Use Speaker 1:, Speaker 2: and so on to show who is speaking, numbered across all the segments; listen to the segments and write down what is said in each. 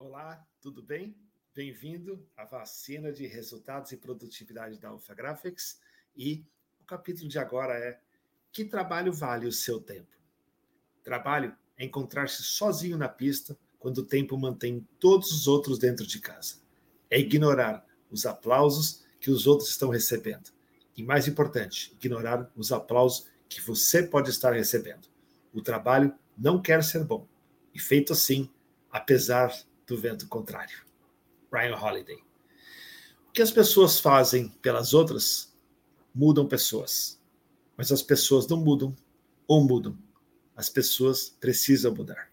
Speaker 1: Olá, tudo bem? Bem-vindo à vacina de resultados e produtividade da Alpha Graphics. E o capítulo de agora é: Que trabalho vale o seu tempo? Trabalho é encontrar-se sozinho na pista quando o tempo mantém todos os outros dentro de casa. É ignorar os aplausos que os outros estão recebendo. E mais importante, ignorar os aplausos que você pode estar recebendo. O trabalho não quer ser bom. E feito assim, apesar do vento contrário. Ryan Holiday. O que as pessoas fazem pelas outras mudam pessoas. Mas as pessoas não mudam ou mudam. As pessoas precisam mudar.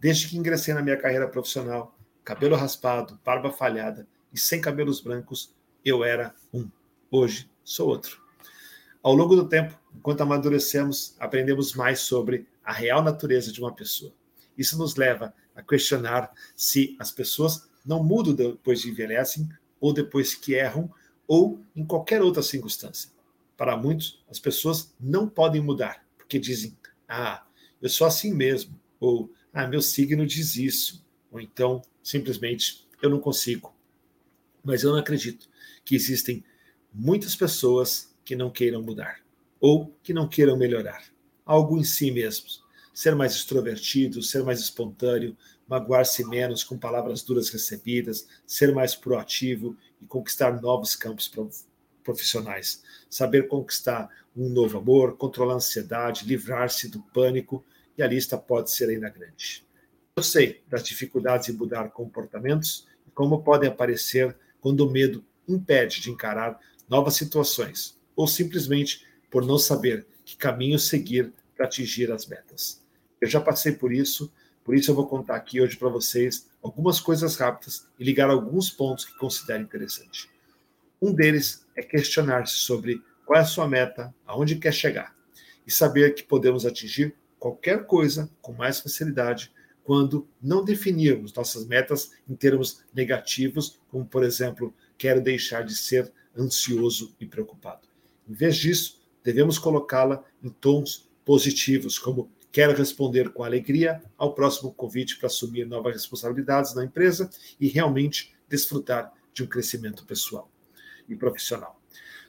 Speaker 1: Desde que ingressei na minha carreira profissional, cabelo raspado, barba falhada e sem cabelos brancos, eu era um. Hoje sou outro. Ao longo do tempo, enquanto amadurecemos, aprendemos mais sobre a real natureza de uma pessoa. Isso nos leva a questionar se as pessoas não mudam depois de envelhecem ou depois que erram ou em qualquer outra circunstância. Para muitos, as pessoas não podem mudar, porque dizem: "Ah, eu sou assim mesmo", ou "Ah, meu signo diz isso", ou então simplesmente eu não consigo. Mas eu não acredito que existem muitas pessoas que não queiram mudar ou que não queiram melhorar algo em si mesmos. Ser mais extrovertido, ser mais espontâneo, magoar-se menos com palavras duras recebidas, ser mais proativo e conquistar novos campos profissionais. Saber conquistar um novo amor, controlar a ansiedade, livrar-se do pânico, e a lista pode ser ainda grande. Eu sei das dificuldades em mudar comportamentos e como podem aparecer quando o medo impede de encarar novas situações, ou simplesmente por não saber que caminho seguir para atingir as metas. Eu já passei por isso, por isso eu vou contar aqui hoje para vocês algumas coisas rápidas e ligar alguns pontos que considero interessante. Um deles é questionar-se sobre qual é a sua meta, aonde quer chegar, e saber que podemos atingir qualquer coisa com mais facilidade quando não definirmos nossas metas em termos negativos, como por exemplo, quero deixar de ser ansioso e preocupado. Em vez disso, devemos colocá-la em tons positivos, como quero responder com alegria ao próximo convite para assumir novas responsabilidades na empresa e realmente desfrutar de um crescimento pessoal e profissional.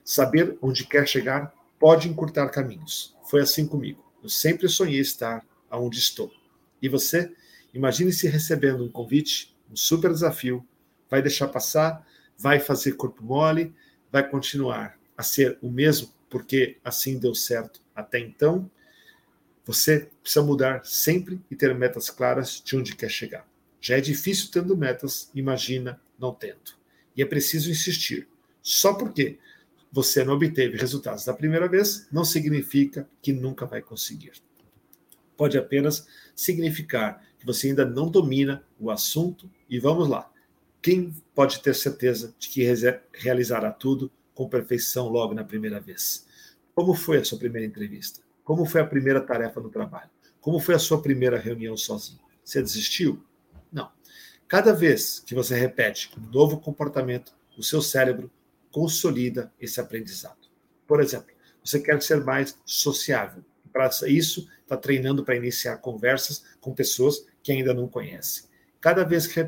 Speaker 1: Saber onde quer chegar pode encurtar caminhos. Foi assim comigo. Eu sempre sonhei estar aonde estou. E você? Imagine-se recebendo um convite, um super desafio, vai deixar passar, vai fazer corpo mole, vai continuar a ser o mesmo porque assim deu certo até então. Você precisa mudar sempre e ter metas claras de onde quer chegar. Já é difícil tendo metas, imagina não tendo. E é preciso insistir. Só porque você não obteve resultados da primeira vez, não significa que nunca vai conseguir. Pode apenas significar que você ainda não domina o assunto. E vamos lá. Quem pode ter certeza de que realizará tudo com perfeição logo na primeira vez. Como foi a sua primeira entrevista? Como foi a primeira tarefa no trabalho? Como foi a sua primeira reunião sozinho? Você desistiu? Não. Cada vez que você repete um novo comportamento, o seu cérebro consolida esse aprendizado. Por exemplo, você quer ser mais sociável. Para isso, está treinando para iniciar conversas com pessoas que ainda não conhece. Cada vez que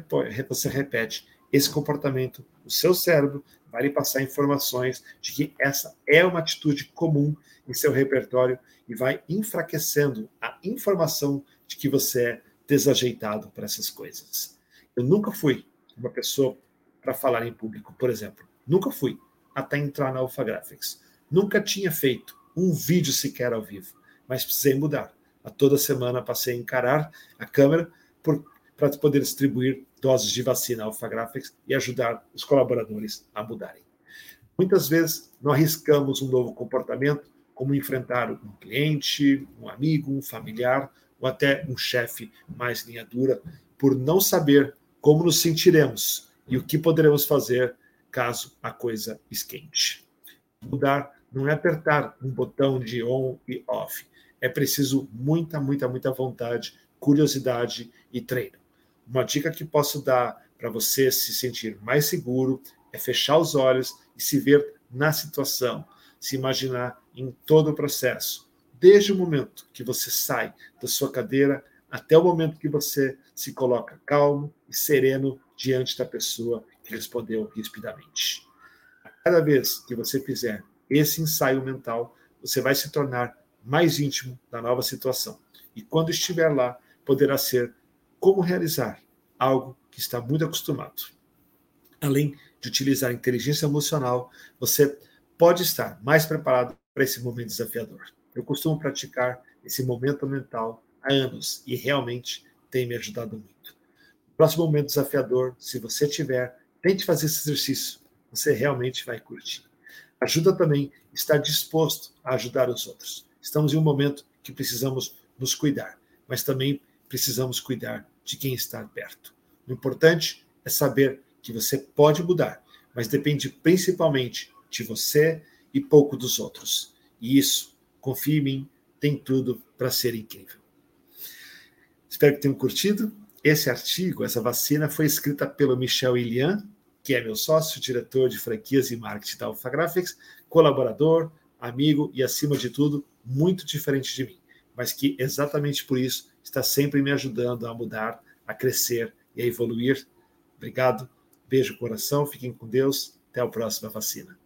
Speaker 1: você repete esse comportamento, o seu cérebro vai lhe passar informações de que essa é uma atitude comum em seu repertório e vai enfraquecendo a informação de que você é desajeitado para essas coisas. Eu nunca fui uma pessoa para falar em público, por exemplo. Nunca fui, até entrar na Alpha Graphics. Nunca tinha feito um vídeo sequer ao vivo, mas precisei mudar. A toda semana passei a encarar a câmera para poder distribuir doses de vacina Alpha Graphics e ajudar os colaboradores a mudarem. Muitas vezes, não arriscamos um novo comportamento, como enfrentar um cliente, um amigo, um familiar ou até um chefe mais linha dura, por não saber como nos sentiremos e o que poderemos fazer caso a coisa esquente. Mudar não é apertar um botão de on e off. É preciso muita, muita, muita vontade, curiosidade e treino. Uma dica que posso dar para você se sentir mais seguro é fechar os olhos e se ver na situação, se imaginar em todo o processo, desde o momento que você sai da sua cadeira até o momento que você se coloca calmo e sereno diante da pessoa que respondeu rispidamente. A cada vez que você fizer esse ensaio mental, você vai se tornar mais íntimo da nova situação. E quando estiver lá, poderá ser como realizar algo que está muito acostumado. Além de utilizar a inteligência emocional, você pode estar mais preparado para esse momento desafiador. Eu costumo praticar esse momento mental há anos e realmente tem me ajudado muito. Próximo momento desafiador, se você tiver, tente fazer esse exercício. Você realmente vai curtir. Ajuda também estar disposto a ajudar os outros. Estamos em um momento que precisamos nos cuidar, mas também precisamos cuidar de quem está perto. O importante é saber que você pode mudar, mas depende principalmente de você e pouco dos outros. E isso, confie em mim, tem tudo para ser incrível. Espero que tenham curtido. Esse artigo, essa vacina, foi escrita pelo Michel Ilian, que é meu sócio, diretor de franquias e marketing da Alpha Graphics, colaborador, amigo e, acima de tudo, muito diferente de mim, mas que exatamente por isso está sempre me ajudando a mudar, a crescer e a evoluir. Obrigado, beijo no coração, fiquem com Deus, até a próxima vacina.